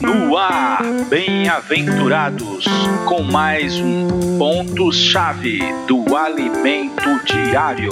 No ar, bem-aventurados, com mais um ponto-chave do alimento diário.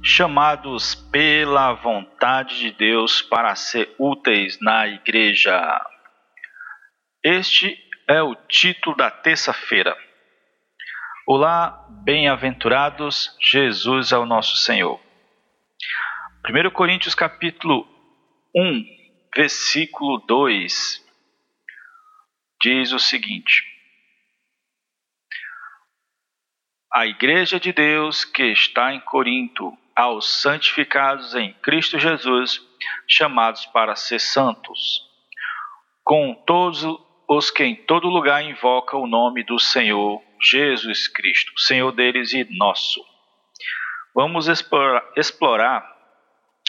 Chamados pela vontade de Deus para ser úteis na igreja. Este é o título da terça-feira. Olá, bem-aventurados, Jesus é o nosso Senhor. 1 Coríntios capítulo 1, versículo 2 diz o seguinte: A igreja de Deus que está em Corinto, aos santificados em Cristo Jesus, chamados para ser santos, com todos os que em todo lugar invocam o nome do Senhor Jesus Cristo, Senhor deles e nosso. Vamos explorar,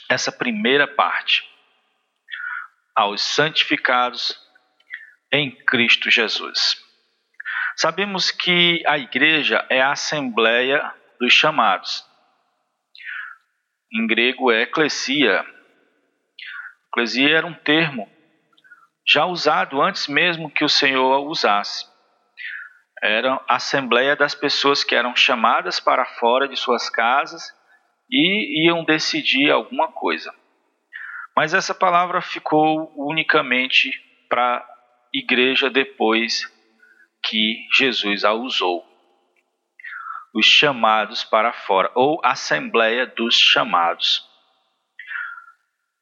essa primeira parte. Aos santificados em Cristo Jesus. Sabemos que a igreja é a assembleia dos chamados. Em grego é eclesia. Eclesia era um termo já usado antes mesmo que o Senhor usasse. Era a assembleia das pessoas que eram chamadas para fora de suas casas e iam decidir alguma coisa. Mas essa palavra ficou unicamente para a igreja depois que Jesus a usou. Os chamados para fora, ou assembleia dos chamados.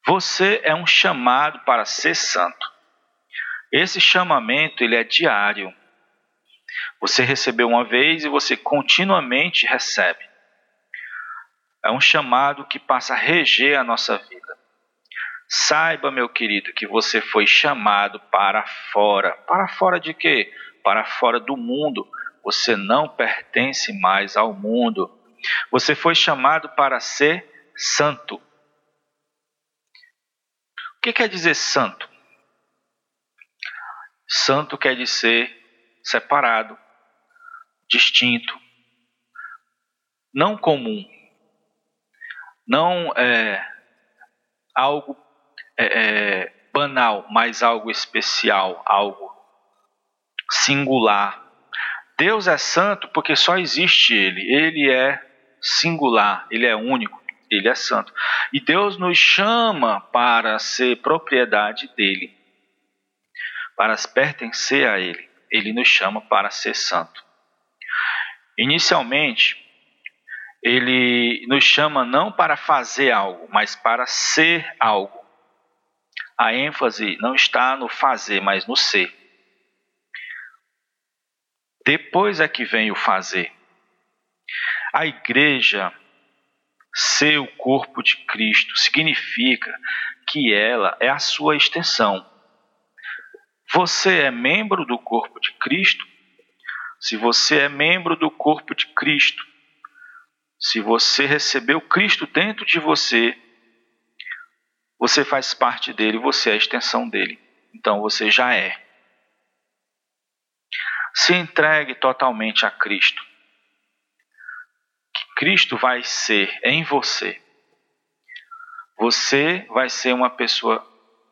Você é um chamado para ser santo. Esse chamamento ele é diário. Você recebeu uma vez e você continuamente recebe. É um chamado que passa a reger a nossa vida. Saiba, meu querido, que você foi chamado para fora. Para fora de quê? Para fora do mundo. Você não pertence mais ao mundo. Você foi chamado para ser santo. O que quer dizer santo? Santo quer dizer separado, distinto, não comum, não é algo é, é, banal, mas algo especial, algo singular. Deus é santo porque só existe Ele. Ele é singular, Ele é único, Ele é santo. E Deus nos chama para ser propriedade dele para pertencer a Ele. Ele nos chama para ser santo. Inicialmente, Ele nos chama não para fazer algo, mas para ser algo. A ênfase não está no fazer, mas no ser. Depois é que vem o fazer. A igreja ser o corpo de Cristo significa que ela é a sua extensão. Você é membro do corpo de Cristo? Se você é membro do corpo de Cristo, se você recebeu Cristo dentro de você, você faz parte dele, você é a extensão dele. Então você já é. Se entregue totalmente a Cristo. Que Cristo vai ser em você. Você vai ser uma pessoa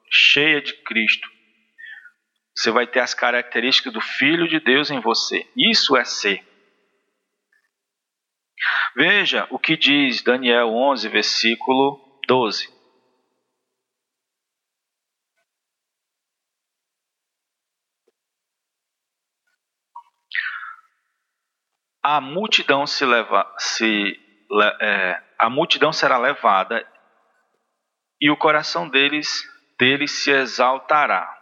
cheia de Cristo você vai ter as características do Filho de Deus em você. Isso é ser. Veja o que diz Daniel 11, versículo 12. A multidão se leva, se, é, a multidão será levada e o coração deles, deles se exaltará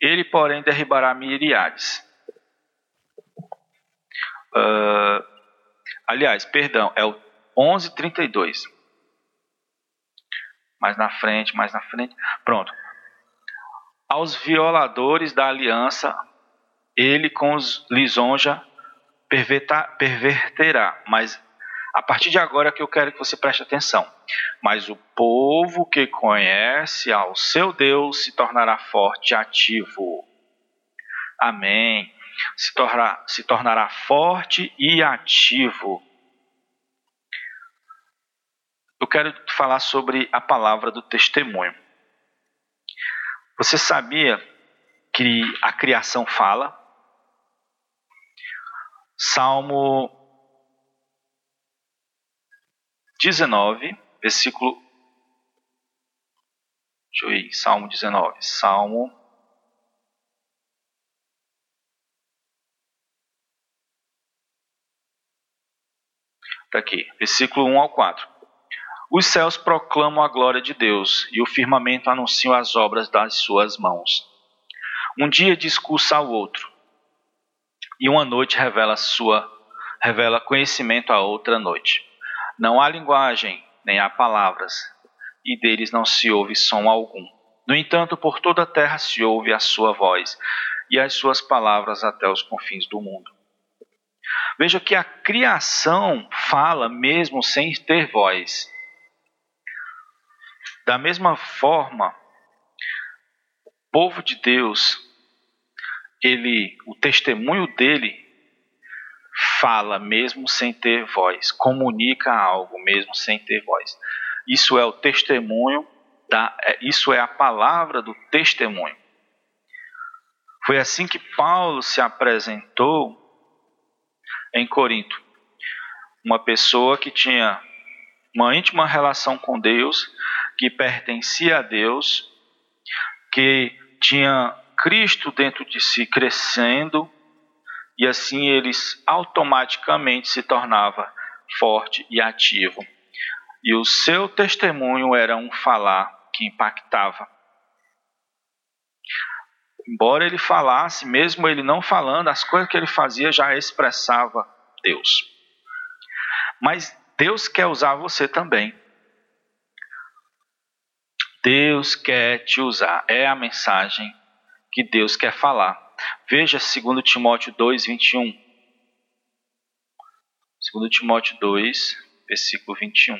ele, porém, derribará Miriades. Uh, aliás, perdão, é o 11:32. Mais na frente, mais na frente. Pronto. Aos violadores da aliança, ele com os lisonja perverterá, mas a partir de agora que eu quero que você preste atenção. Mas o povo que conhece ao seu Deus se tornará forte e ativo. Amém. se, tornará, se tornará forte e ativo. Eu quero falar sobre a palavra do testemunho. Você sabia que a criação fala? Salmo 19, versículo. Deixa eu ir, Salmo 19. Salmo. Está aqui, versículo 1 ao 4. Os céus proclamam a glória de Deus e o firmamento anuncia as obras das suas mãos. Um dia discursa ao outro, e uma noite revela sua revela conhecimento a outra noite. Não há linguagem, nem há palavras, e deles não se ouve som algum. No entanto, por toda a terra se ouve a sua voz, e as suas palavras até os confins do mundo. Veja que a criação fala mesmo sem ter voz. Da mesma forma, o povo de Deus, ele, o testemunho dele fala mesmo sem ter voz, comunica algo mesmo sem ter voz. Isso é o testemunho da, é, isso é a palavra do testemunho. Foi assim que Paulo se apresentou em Corinto. Uma pessoa que tinha uma íntima relação com Deus, que pertencia a Deus, que tinha Cristo dentro de si crescendo, e assim eles automaticamente se tornava forte e ativo. E o seu testemunho era um falar que impactava. Embora ele falasse, mesmo ele não falando, as coisas que ele fazia já expressava Deus. Mas Deus quer usar você também. Deus quer te usar. É a mensagem que Deus quer falar. Veja 2 Timóteo 2, 21. 2 Timóteo 2, versículo 21.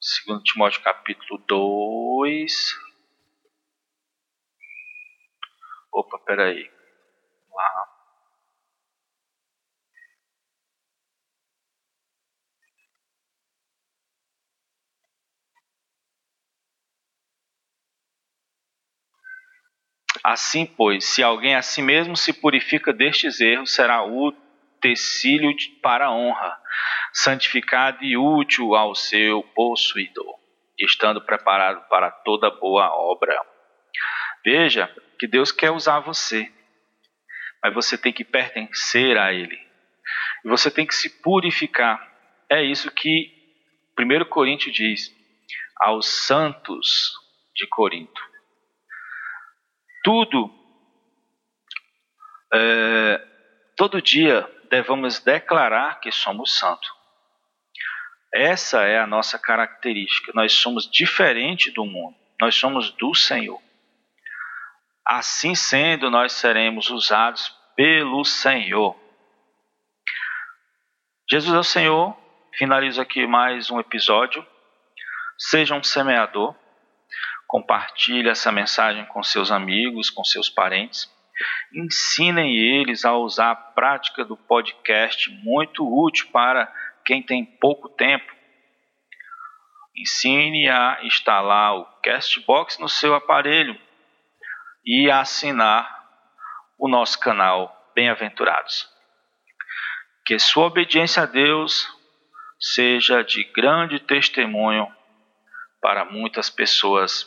Segundo Timóteo capítulo 2. Opa, peraí. Assim, pois, se alguém a si mesmo se purifica destes erros, será utensílio para honra, santificado e útil ao seu possuidor, estando preparado para toda boa obra. Veja que Deus quer usar você, mas você tem que pertencer a Ele. E você tem que se purificar. É isso que 1 Coríntios diz aos santos de Corinto tudo, é, todo dia devemos declarar que somos santos. Essa é a nossa característica. Nós somos diferente do mundo. Nós somos do Senhor. Assim sendo, nós seremos usados pelo Senhor. Jesus é o Senhor. Finalizo aqui mais um episódio. Seja um semeador Compartilhe essa mensagem com seus amigos, com seus parentes. Ensinem eles a usar a prática do podcast, muito útil para quem tem pouco tempo. Ensine a instalar o Castbox no seu aparelho e a assinar o nosso canal Bem-aventurados. Que sua obediência a Deus seja de grande testemunho para muitas pessoas